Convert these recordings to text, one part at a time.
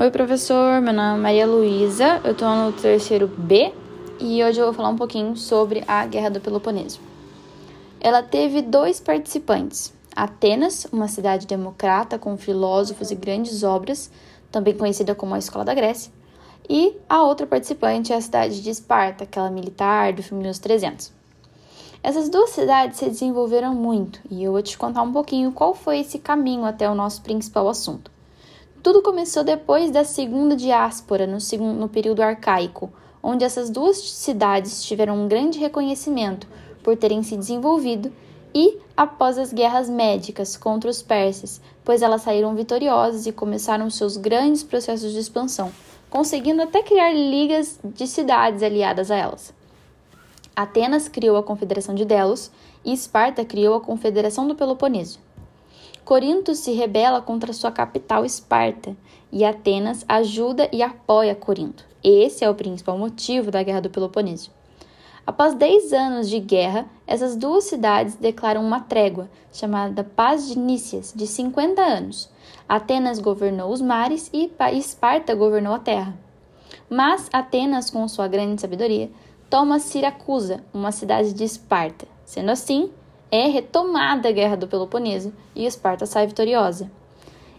Oi, professor. Meu nome é Maria Luísa, eu estou no terceiro B e hoje eu vou falar um pouquinho sobre a Guerra do Peloponeso. Ela teve dois participantes: Atenas, uma cidade democrata com filósofos e grandes obras, também conhecida como a Escola da Grécia, e a outra participante é a cidade de Esparta, aquela militar do filme Os 300. Essas duas cidades se desenvolveram muito e eu vou te contar um pouquinho qual foi esse caminho até o nosso principal assunto. Tudo começou depois da segunda diáspora, no, segundo, no período arcaico, onde essas duas cidades tiveram um grande reconhecimento por terem se desenvolvido e após as guerras médicas contra os persas, pois elas saíram vitoriosas e começaram seus grandes processos de expansão, conseguindo até criar ligas de cidades aliadas a elas. Atenas criou a Confederação de Delos e Esparta criou a Confederação do Peloponeso. Corinto se rebela contra sua capital Esparta e Atenas ajuda e apoia Corinto. Esse é o principal motivo da Guerra do Peloponeso. Após 10 anos de guerra, essas duas cidades declaram uma trégua, chamada Paz de Nícias, de 50 anos. Atenas governou os mares e Esparta governou a terra. Mas Atenas, com sua grande sabedoria, toma Siracusa, uma cidade de Esparta. Sendo assim, é retomada a Guerra do Peloponeso e Esparta sai vitoriosa.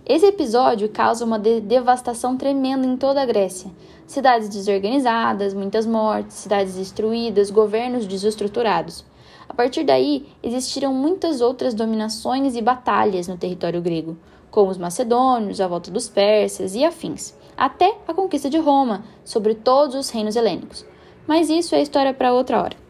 Esse episódio causa uma de devastação tremenda em toda a Grécia. Cidades desorganizadas, muitas mortes, cidades destruídas, governos desestruturados. A partir daí, existiram muitas outras dominações e batalhas no território grego, como os macedônios, a volta dos persas e afins, até a conquista de Roma sobre todos os reinos helênicos. Mas isso é história para outra hora.